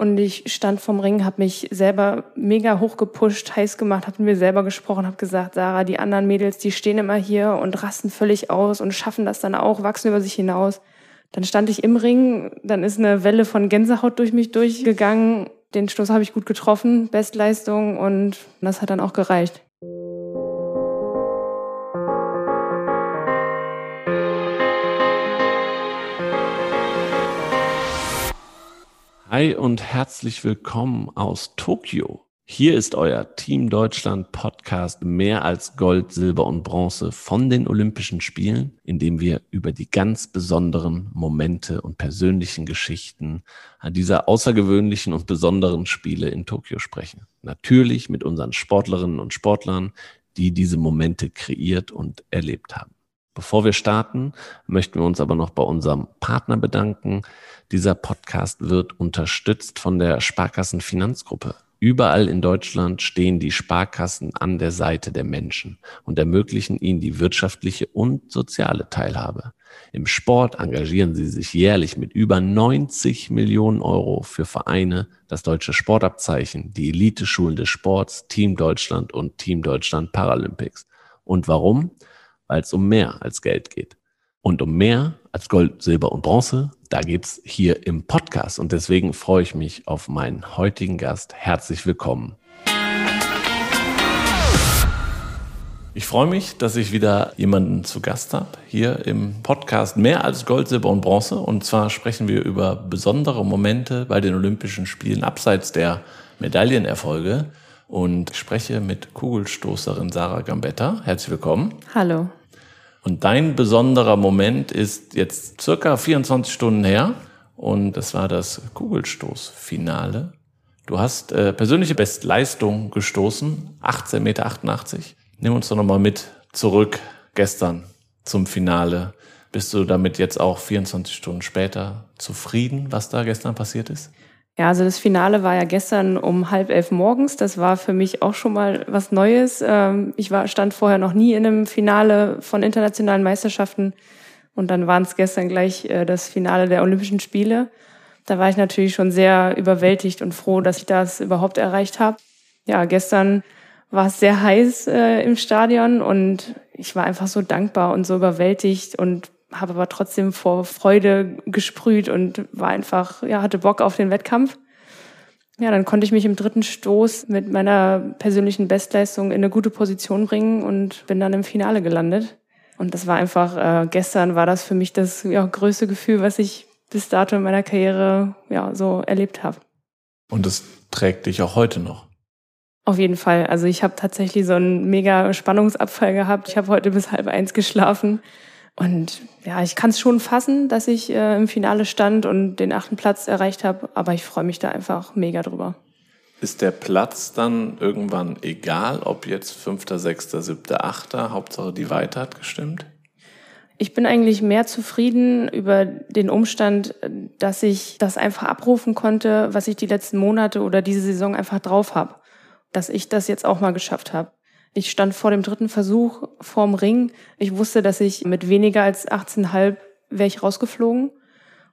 Und ich stand vom Ring, habe mich selber mega hoch gepusht, heiß gemacht, habe mit mir selber gesprochen, habe gesagt, Sarah, die anderen Mädels, die stehen immer hier und rasten völlig aus und schaffen das dann auch, wachsen über sich hinaus. Dann stand ich im Ring, dann ist eine Welle von Gänsehaut durch mich durchgegangen. Den Stoß habe ich gut getroffen, Bestleistung und das hat dann auch gereicht. Hi und herzlich willkommen aus Tokio. Hier ist euer Team Deutschland Podcast mehr als Gold, Silber und Bronze von den Olympischen Spielen, in dem wir über die ganz besonderen Momente und persönlichen Geschichten an dieser außergewöhnlichen und besonderen Spiele in Tokio sprechen. Natürlich mit unseren Sportlerinnen und Sportlern, die diese Momente kreiert und erlebt haben. Bevor wir starten, möchten wir uns aber noch bei unserem Partner bedanken. Dieser Podcast wird unterstützt von der Sparkassen Finanzgruppe. Überall in Deutschland stehen die Sparkassen an der Seite der Menschen und ermöglichen ihnen die wirtschaftliche und soziale Teilhabe. Im Sport engagieren sie sich jährlich mit über 90 Millionen Euro für Vereine, das deutsche Sportabzeichen, die Eliteschulen des Sports, Team Deutschland und Team Deutschland Paralympics. Und warum? Weil es um mehr als Geld geht. Und um mehr als Gold, Silber und Bronze, da geht's hier im Podcast. Und deswegen freue ich mich auf meinen heutigen Gast. Herzlich willkommen. Ich freue mich, dass ich wieder jemanden zu Gast habe hier im Podcast Mehr als Gold, Silber und Bronze. Und zwar sprechen wir über besondere Momente bei den Olympischen Spielen abseits der Medaillenerfolge. Und ich spreche mit Kugelstoßerin Sarah Gambetta. Herzlich willkommen. Hallo. Und dein besonderer Moment ist jetzt circa 24 Stunden her und das war das Kugelstoßfinale. Du hast äh, persönliche Bestleistung gestoßen, 18,88 Meter. Nimm uns doch nochmal mit zurück gestern zum Finale. Bist du damit jetzt auch 24 Stunden später zufrieden, was da gestern passiert ist? Ja, also das Finale war ja gestern um halb elf morgens. Das war für mich auch schon mal was Neues. Ähm, ich war, stand vorher noch nie in einem Finale von internationalen Meisterschaften. Und dann waren es gestern gleich äh, das Finale der Olympischen Spiele. Da war ich natürlich schon sehr überwältigt und froh, dass ich das überhaupt erreicht habe. Ja, gestern war es sehr heiß äh, im Stadion und ich war einfach so dankbar und so überwältigt und habe aber trotzdem vor Freude gesprüht und war einfach, ja, hatte Bock auf den Wettkampf. Ja, dann konnte ich mich im dritten Stoß mit meiner persönlichen Bestleistung in eine gute Position bringen und bin dann im Finale gelandet. Und das war einfach, äh, gestern war das für mich das ja, größte Gefühl, was ich bis dato in meiner Karriere ja, so erlebt habe. Und es trägt dich auch heute noch? Auf jeden Fall. Also ich habe tatsächlich so einen mega Spannungsabfall gehabt. Ich habe heute bis halb eins geschlafen. Und ja, ich kann es schon fassen, dass ich äh, im Finale stand und den achten Platz erreicht habe, aber ich freue mich da einfach mega drüber. Ist der Platz dann irgendwann egal, ob jetzt fünfter, sechster, siebter, achter, Hauptsache die Weite hat gestimmt? Ich bin eigentlich mehr zufrieden über den Umstand, dass ich das einfach abrufen konnte, was ich die letzten Monate oder diese Saison einfach drauf habe. Dass ich das jetzt auch mal geschafft habe. Ich stand vor dem dritten Versuch vorm Ring. Ich wusste, dass ich mit weniger als 18,5 wäre ich rausgeflogen.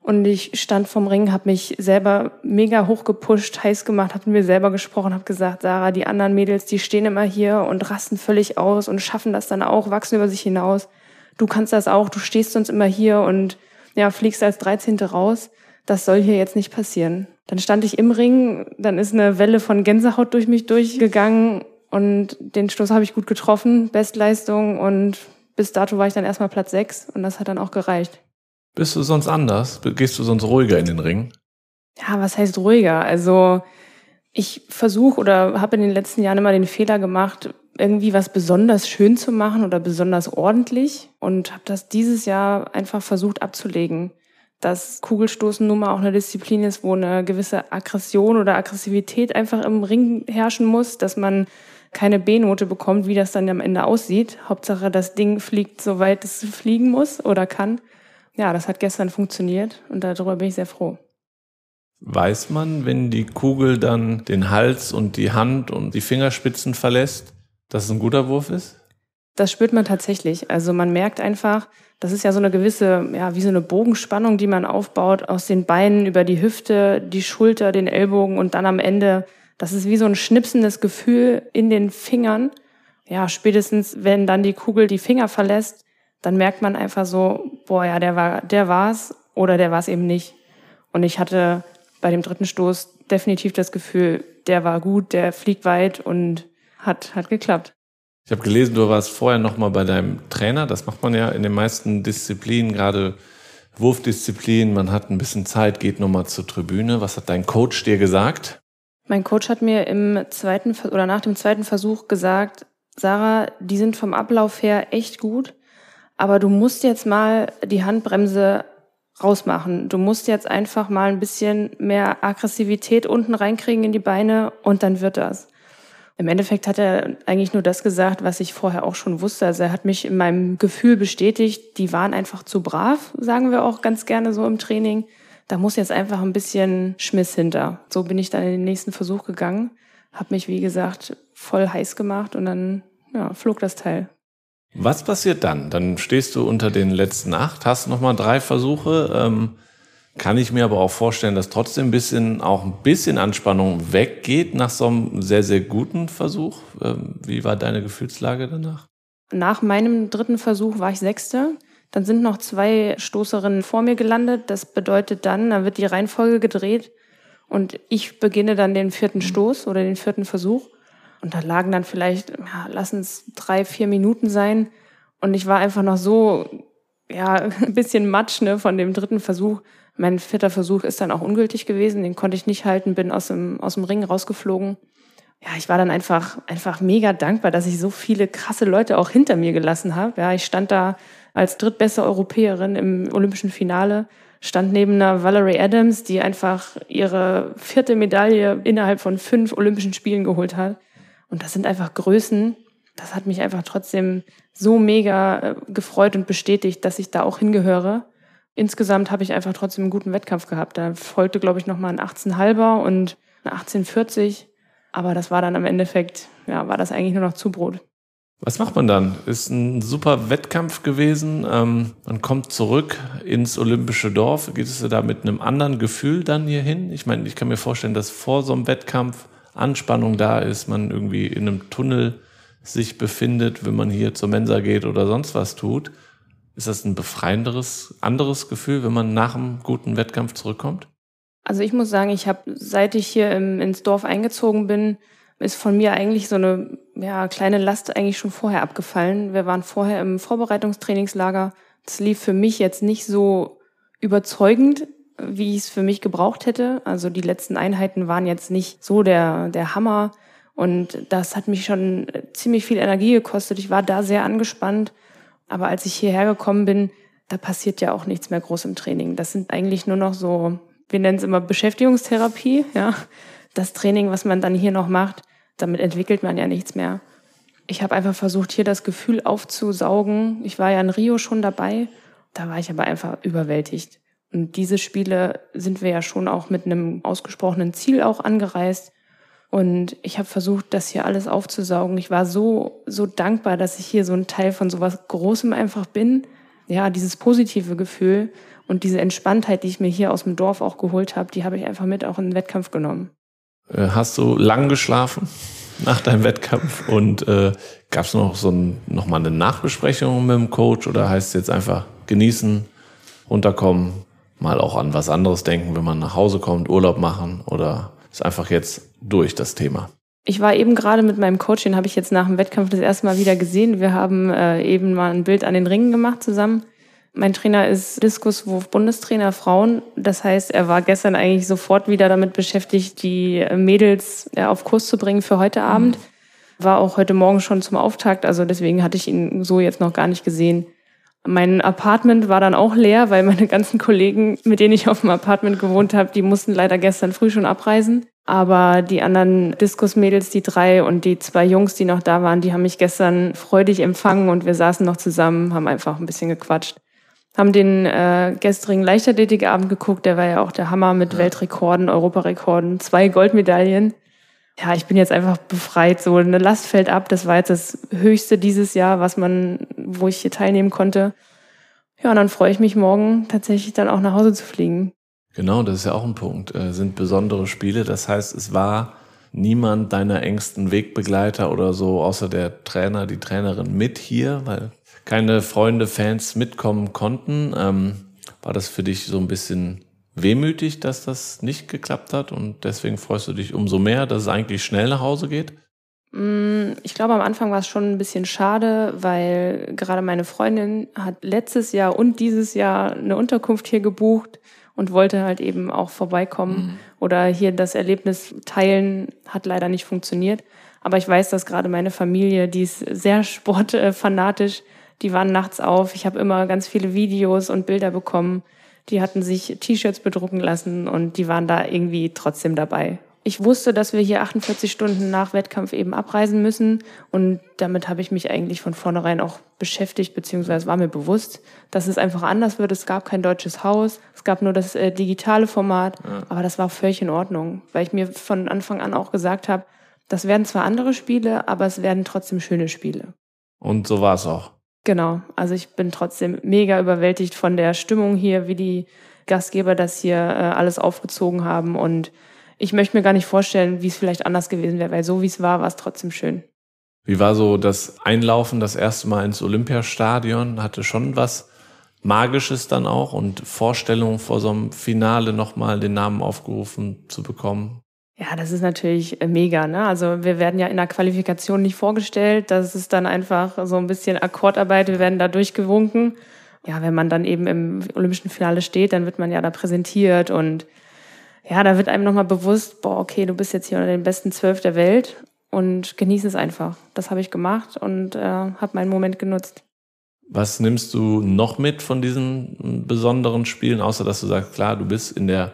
Und ich stand vorm Ring, habe mich selber mega hoch gepusht, heiß gemacht, habe mit mir selber gesprochen, habe gesagt, Sarah, die anderen Mädels, die stehen immer hier und rasten völlig aus und schaffen das dann auch, wachsen über sich hinaus. Du kannst das auch, du stehst sonst immer hier und ja, fliegst als 13. raus. Das soll hier jetzt nicht passieren. Dann stand ich im Ring, dann ist eine Welle von Gänsehaut durch mich durchgegangen und den Stoß habe ich gut getroffen, Bestleistung und bis dato war ich dann erstmal Platz 6 und das hat dann auch gereicht. Bist du sonst anders? Gehst du sonst ruhiger in den Ring? Ja, was heißt ruhiger? Also ich versuche oder habe in den letzten Jahren immer den Fehler gemacht, irgendwie was besonders schön zu machen oder besonders ordentlich und habe das dieses Jahr einfach versucht abzulegen. Dass Kugelstoßen nun mal auch eine Disziplin ist, wo eine gewisse Aggression oder Aggressivität einfach im Ring herrschen muss, dass man keine B-Note bekommt, wie das dann am Ende aussieht. Hauptsache, das Ding fliegt, soweit es fliegen muss oder kann. Ja, das hat gestern funktioniert und darüber bin ich sehr froh. Weiß man, wenn die Kugel dann den Hals und die Hand und die Fingerspitzen verlässt, dass es ein guter Wurf ist? Das spürt man tatsächlich. Also man merkt einfach, das ist ja so eine gewisse, ja, wie so eine Bogenspannung, die man aufbaut aus den Beinen über die Hüfte, die Schulter, den Ellbogen und dann am Ende, das ist wie so ein schnipsendes Gefühl in den Fingern. Ja, spätestens, wenn dann die Kugel die Finger verlässt, dann merkt man einfach so, boah, ja, der war, der war's oder der war's eben nicht. Und ich hatte bei dem dritten Stoß definitiv das Gefühl, der war gut, der fliegt weit und hat, hat geklappt. Ich habe gelesen, du warst vorher noch mal bei deinem Trainer. Das macht man ja in den meisten Disziplinen, gerade Wurfdisziplinen. Man hat ein bisschen Zeit, geht noch mal zur Tribüne. Was hat dein Coach dir gesagt? Mein Coach hat mir im zweiten oder nach dem zweiten Versuch gesagt, Sarah, die sind vom Ablauf her echt gut, aber du musst jetzt mal die Handbremse rausmachen. Du musst jetzt einfach mal ein bisschen mehr Aggressivität unten reinkriegen in die Beine und dann wird das. Im Endeffekt hat er eigentlich nur das gesagt, was ich vorher auch schon wusste. Also er hat mich in meinem Gefühl bestätigt, die waren einfach zu brav, sagen wir auch ganz gerne so im Training. Da muss jetzt einfach ein bisschen Schmiss hinter. So bin ich dann in den nächsten Versuch gegangen, habe mich, wie gesagt, voll heiß gemacht und dann ja, flog das Teil. Was passiert dann? Dann stehst du unter den letzten acht, hast nochmal drei Versuche. Ähm kann ich mir aber auch vorstellen, dass trotzdem ein bisschen, auch ein bisschen Anspannung weggeht nach so einem sehr, sehr guten Versuch. Ähm, wie war deine Gefühlslage danach? Nach meinem dritten Versuch war ich Sechste. Dann sind noch zwei Stoßerinnen vor mir gelandet. Das bedeutet dann, dann wird die Reihenfolge gedreht und ich beginne dann den vierten Stoß oder den vierten Versuch. Und da lagen dann vielleicht, ja, lass es drei, vier Minuten sein. Und ich war einfach noch so, ja, ein bisschen matsch ne, von dem dritten Versuch mein vierter Versuch ist dann auch ungültig gewesen, den konnte ich nicht halten, bin aus dem, aus dem Ring rausgeflogen. Ja, ich war dann einfach, einfach mega dankbar, dass ich so viele krasse Leute auch hinter mir gelassen habe. Ja, ich stand da als drittbeste Europäerin im olympischen Finale, stand neben einer Valerie Adams, die einfach ihre vierte Medaille innerhalb von fünf Olympischen Spielen geholt hat. Und das sind einfach Größen. Das hat mich einfach trotzdem so mega äh, gefreut und bestätigt, dass ich da auch hingehöre insgesamt habe ich einfach trotzdem einen guten Wettkampf gehabt. Da folgte, glaube ich, nochmal ein 18,5er und ein 18,40. Aber das war dann am Endeffekt, ja, war das eigentlich nur noch Zubrot. Was macht man dann? Ist ein super Wettkampf gewesen. Ähm, man kommt zurück ins olympische Dorf. Geht es da mit einem anderen Gefühl dann hier hin? Ich meine, ich kann mir vorstellen, dass vor so einem Wettkampf Anspannung da ist, man irgendwie in einem Tunnel sich befindet, wenn man hier zur Mensa geht oder sonst was tut. Ist das ein befreienderes, anderes Gefühl, wenn man nach einem guten Wettkampf zurückkommt? Also ich muss sagen, ich habe, seit ich hier im, ins Dorf eingezogen bin, ist von mir eigentlich so eine ja, kleine Last eigentlich schon vorher abgefallen. Wir waren vorher im Vorbereitungstrainingslager. Das lief für mich jetzt nicht so überzeugend, wie ich es für mich gebraucht hätte. Also die letzten Einheiten waren jetzt nicht so der, der Hammer. Und das hat mich schon ziemlich viel Energie gekostet. Ich war da sehr angespannt. Aber als ich hierher gekommen bin, da passiert ja auch nichts mehr groß im Training. Das sind eigentlich nur noch so, wir nennen es immer Beschäftigungstherapie, ja. Das Training, was man dann hier noch macht, damit entwickelt man ja nichts mehr. Ich habe einfach versucht, hier das Gefühl aufzusaugen. Ich war ja in Rio schon dabei, da war ich aber einfach überwältigt. Und diese Spiele sind wir ja schon auch mit einem ausgesprochenen Ziel auch angereist. Und ich habe versucht, das hier alles aufzusaugen. Ich war so, so dankbar, dass ich hier so ein Teil von sowas Großem einfach bin. Ja, dieses positive Gefühl und diese Entspanntheit, die ich mir hier aus dem Dorf auch geholt habe, die habe ich einfach mit auch in den Wettkampf genommen. Äh, hast du lang geschlafen nach deinem Wettkampf und äh, gab es noch so ein, noch mal eine Nachbesprechung mit dem Coach oder heißt es jetzt einfach genießen, runterkommen, mal auch an was anderes denken, wenn man nach Hause kommt, Urlaub machen oder ist einfach jetzt durch das Thema. Ich war eben gerade mit meinem Coach, den habe ich jetzt nach dem Wettkampf das erste Mal wieder gesehen. Wir haben äh, eben mal ein Bild an den Ringen gemacht zusammen. Mein Trainer ist Diskuswurf Bundestrainer Frauen. Das heißt, er war gestern eigentlich sofort wieder damit beschäftigt, die Mädels auf Kurs zu bringen für heute Abend. War auch heute Morgen schon zum Auftakt, also deswegen hatte ich ihn so jetzt noch gar nicht gesehen. Mein Apartment war dann auch leer, weil meine ganzen Kollegen, mit denen ich auf dem Apartment gewohnt habe, die mussten leider gestern früh schon abreisen. Aber die anderen Diskusmädels, die drei und die zwei Jungs, die noch da waren, die haben mich gestern freudig empfangen und wir saßen noch zusammen, haben einfach ein bisschen gequatscht. Haben den äh, gestrigen Leichtathletikabend geguckt, der war ja auch der Hammer mit ja. Weltrekorden, Europarekorden, zwei Goldmedaillen. ja, ich bin jetzt einfach befreit. So eine Last fällt ab. Das war jetzt das Höchste dieses Jahr, was man, wo ich hier teilnehmen konnte. Ja, und dann freue ich mich morgen tatsächlich dann auch nach Hause zu fliegen. Genau, das ist ja auch ein Punkt. Äh, sind besondere Spiele. Das heißt, es war niemand deiner engsten Wegbegleiter oder so, außer der Trainer, die Trainerin mit hier, weil keine Freunde, Fans mitkommen konnten. Ähm, war das für dich so ein bisschen wehmütig, dass das nicht geklappt hat und deswegen freust du dich umso mehr, dass es eigentlich schnell nach Hause geht? Mm, ich glaube, am Anfang war es schon ein bisschen schade, weil gerade meine Freundin hat letztes Jahr und dieses Jahr eine Unterkunft hier gebucht und wollte halt eben auch vorbeikommen mhm. oder hier das Erlebnis teilen, hat leider nicht funktioniert. Aber ich weiß, dass gerade meine Familie, die ist sehr sportfanatisch, die waren nachts auf. Ich habe immer ganz viele Videos und Bilder bekommen die hatten sich T-Shirts bedrucken lassen und die waren da irgendwie trotzdem dabei. Ich wusste, dass wir hier 48 Stunden nach Wettkampf eben abreisen müssen und damit habe ich mich eigentlich von vornherein auch beschäftigt, beziehungsweise war mir bewusst, dass es einfach anders wird. Es gab kein deutsches Haus, es gab nur das äh, digitale Format, ja. aber das war völlig in Ordnung, weil ich mir von Anfang an auch gesagt habe, das werden zwar andere Spiele, aber es werden trotzdem schöne Spiele. Und so war es auch. Genau, also ich bin trotzdem mega überwältigt von der Stimmung hier, wie die Gastgeber das hier äh, alles aufgezogen haben. Und ich möchte mir gar nicht vorstellen, wie es vielleicht anders gewesen wäre, weil so wie es war, war es trotzdem schön. Wie war so das Einlaufen das erste Mal ins Olympiastadion? Hatte schon was Magisches dann auch und Vorstellungen vor so einem Finale nochmal den Namen aufgerufen zu bekommen? Ja, das ist natürlich äh, mega. Ne? Also wir werden ja in der Qualifikation nicht vorgestellt. Das ist dann einfach so ein bisschen Akkordarbeit. Wir werden da durchgewunken. Ja, wenn man dann eben im olympischen Finale steht, dann wird man ja da präsentiert und ja, da wird einem nochmal bewusst, boah, okay, du bist jetzt hier unter den besten zwölf der Welt und genieße es einfach. Das habe ich gemacht und äh, habe meinen Moment genutzt. Was nimmst du noch mit von diesen besonderen Spielen, außer dass du sagst, klar, du bist in der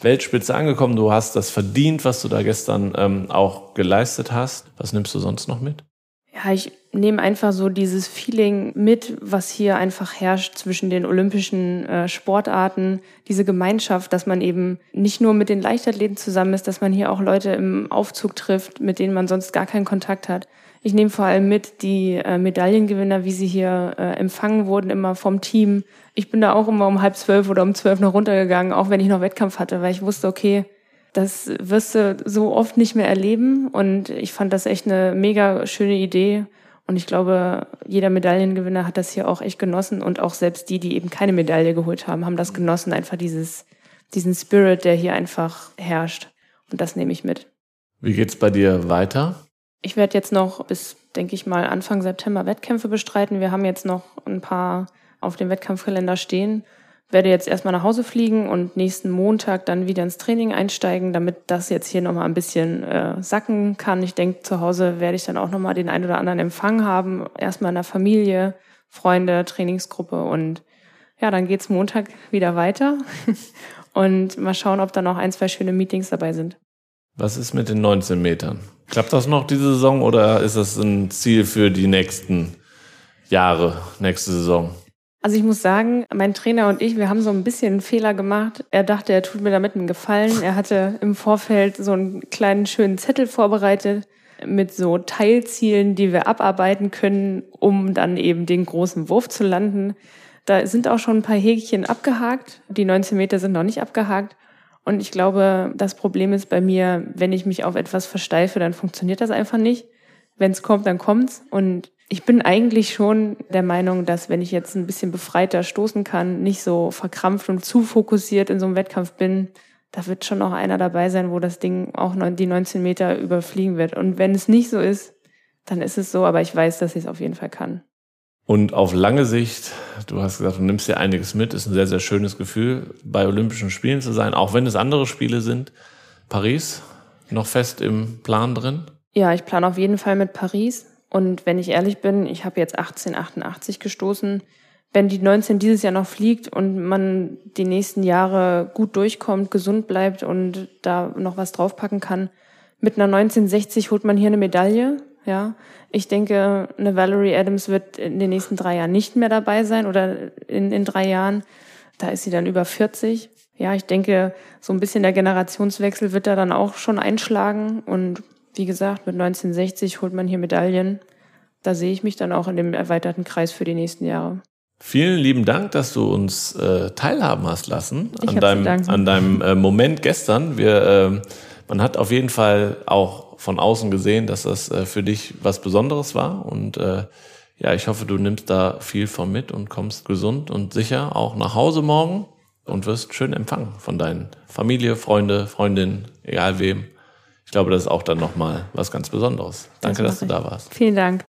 Weltspitze angekommen. Du hast das verdient, was du da gestern ähm, auch geleistet hast. Was nimmst du sonst noch mit? Ja, ich nehme einfach so dieses Feeling mit, was hier einfach herrscht zwischen den olympischen äh, Sportarten, diese Gemeinschaft, dass man eben nicht nur mit den Leichtathleten zusammen ist, dass man hier auch Leute im Aufzug trifft, mit denen man sonst gar keinen Kontakt hat. Ich nehme vor allem mit die äh, Medaillengewinner, wie sie hier äh, empfangen wurden, immer vom Team. Ich bin da auch immer um halb zwölf oder um zwölf noch runtergegangen, auch wenn ich noch Wettkampf hatte, weil ich wusste, okay, das wirst du so oft nicht mehr erleben. Und ich fand das echt eine mega schöne Idee. Und ich glaube, jeder Medaillengewinner hat das hier auch echt genossen. Und auch selbst die, die eben keine Medaille geholt haben, haben das genossen. Einfach dieses, diesen Spirit, der hier einfach herrscht. Und das nehme ich mit. Wie geht's bei dir weiter? Ich werde jetzt noch bis, denke ich mal, Anfang September Wettkämpfe bestreiten. Wir haben jetzt noch ein paar auf dem Wettkampfkalender stehen. Werde jetzt erstmal nach Hause fliegen und nächsten Montag dann wieder ins Training einsteigen, damit das jetzt hier nochmal ein bisschen äh, sacken kann. Ich denke, zu Hause werde ich dann auch nochmal den einen oder anderen Empfang haben. Erstmal in der Familie, Freunde, Trainingsgruppe und ja, dann geht's Montag wieder weiter und mal schauen, ob da noch ein, zwei schöne Meetings dabei sind. Was ist mit den 19 Metern? Klappt das noch diese Saison oder ist das ein Ziel für die nächsten Jahre, nächste Saison? Also ich muss sagen, mein Trainer und ich, wir haben so ein bisschen einen Fehler gemacht. Er dachte, er tut mir damit einen Gefallen. Er hatte im Vorfeld so einen kleinen schönen Zettel vorbereitet mit so Teilzielen, die wir abarbeiten können, um dann eben den großen Wurf zu landen. Da sind auch schon ein paar Häkchen abgehakt. Die 19 Meter sind noch nicht abgehakt. Und ich glaube, das Problem ist bei mir, wenn ich mich auf etwas versteife, dann funktioniert das einfach nicht. Wenn es kommt, dann kommt's. Und ich bin eigentlich schon der Meinung, dass wenn ich jetzt ein bisschen befreiter stoßen kann, nicht so verkrampft und zu fokussiert in so einem Wettkampf bin, da wird schon noch einer dabei sein, wo das Ding auch die 19 Meter überfliegen wird. Und wenn es nicht so ist, dann ist es so, aber ich weiß, dass ich es auf jeden Fall kann. Und auf lange Sicht, du hast gesagt, du nimmst dir einiges mit, ist ein sehr, sehr schönes Gefühl, bei Olympischen Spielen zu sein, auch wenn es andere Spiele sind. Paris, noch fest im Plan drin? Ja, ich plane auf jeden Fall mit Paris. Und wenn ich ehrlich bin, ich habe jetzt 1888 gestoßen. Wenn die 19 dieses Jahr noch fliegt und man die nächsten Jahre gut durchkommt, gesund bleibt und da noch was draufpacken kann, mit einer 1960 holt man hier eine Medaille. Ja, ich denke, eine Valerie Adams wird in den nächsten drei Jahren nicht mehr dabei sein oder in, in drei Jahren. Da ist sie dann über 40. Ja, ich denke, so ein bisschen der Generationswechsel wird da dann auch schon einschlagen und wie gesagt, mit 1960 holt man hier Medaillen. Da sehe ich mich dann auch in dem erweiterten Kreis für die nächsten Jahre. Vielen lieben Dank, dass du uns äh, teilhaben hast lassen an deinem, an deinem äh, Moment gestern. Wir, äh, man hat auf jeden Fall auch von außen gesehen, dass das äh, für dich was Besonderes war. Und äh, ja, ich hoffe, du nimmst da viel von mit und kommst gesund und sicher auch nach Hause morgen und wirst schön empfangen von deinen Familie, Freunde, Freundinnen, egal wem. Ich glaube, das ist auch dann nochmal was ganz Besonderes. Danke, das dass du da warst. Vielen Dank.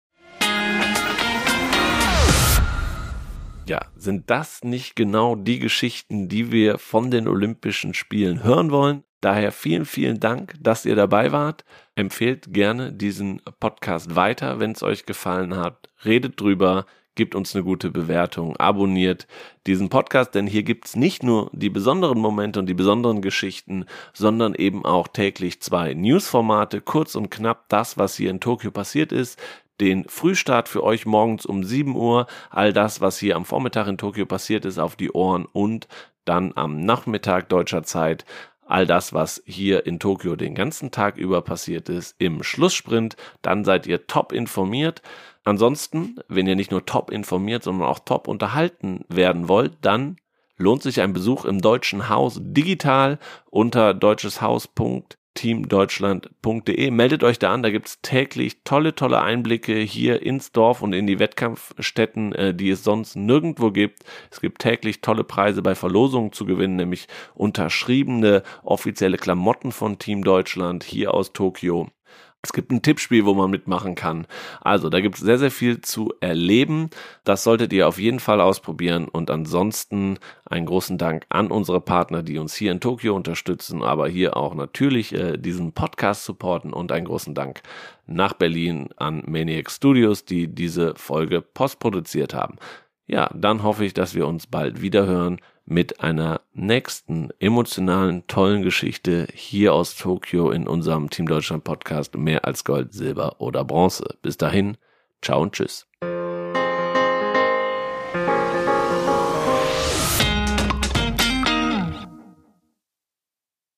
Ja, sind das nicht genau die Geschichten, die wir von den Olympischen Spielen hören wollen? Daher vielen, vielen Dank, dass ihr dabei wart. Empfehlt gerne diesen Podcast weiter, wenn es euch gefallen hat. Redet drüber, gebt uns eine gute Bewertung, abonniert diesen Podcast, denn hier gibt's nicht nur die besonderen Momente und die besonderen Geschichten, sondern eben auch täglich zwei Newsformate, kurz und knapp das, was hier in Tokio passiert ist, den Frühstart für euch morgens um 7 Uhr, all das, was hier am Vormittag in Tokio passiert ist, auf die Ohren und dann am Nachmittag deutscher Zeit all das, was hier in Tokio den ganzen Tag über passiert ist, im Schlusssprint. Dann seid ihr top informiert. Ansonsten, wenn ihr nicht nur top informiert, sondern auch top unterhalten werden wollt, dann lohnt sich ein Besuch im Deutschen Haus digital unter deutscheshaus.teamdeutschland.de. Meldet euch da an, da gibt's täglich tolle, tolle Einblicke hier ins Dorf und in die Wettkampfstätten, äh, die es sonst nirgendwo gibt. Es gibt täglich tolle Preise bei Verlosungen zu gewinnen, nämlich unterschriebene offizielle Klamotten von Team Deutschland hier aus Tokio. Es gibt ein Tippspiel, wo man mitmachen kann. Also, da gibt es sehr, sehr viel zu erleben. Das solltet ihr auf jeden Fall ausprobieren. Und ansonsten einen großen Dank an unsere Partner, die uns hier in Tokio unterstützen, aber hier auch natürlich äh, diesen Podcast supporten. Und einen großen Dank nach Berlin an Maniac Studios, die diese Folge postproduziert haben. Ja, dann hoffe ich, dass wir uns bald wieder hören mit einer nächsten emotionalen, tollen Geschichte hier aus Tokio in unserem Team Deutschland Podcast mehr als Gold, Silber oder Bronze. Bis dahin, ciao und tschüss.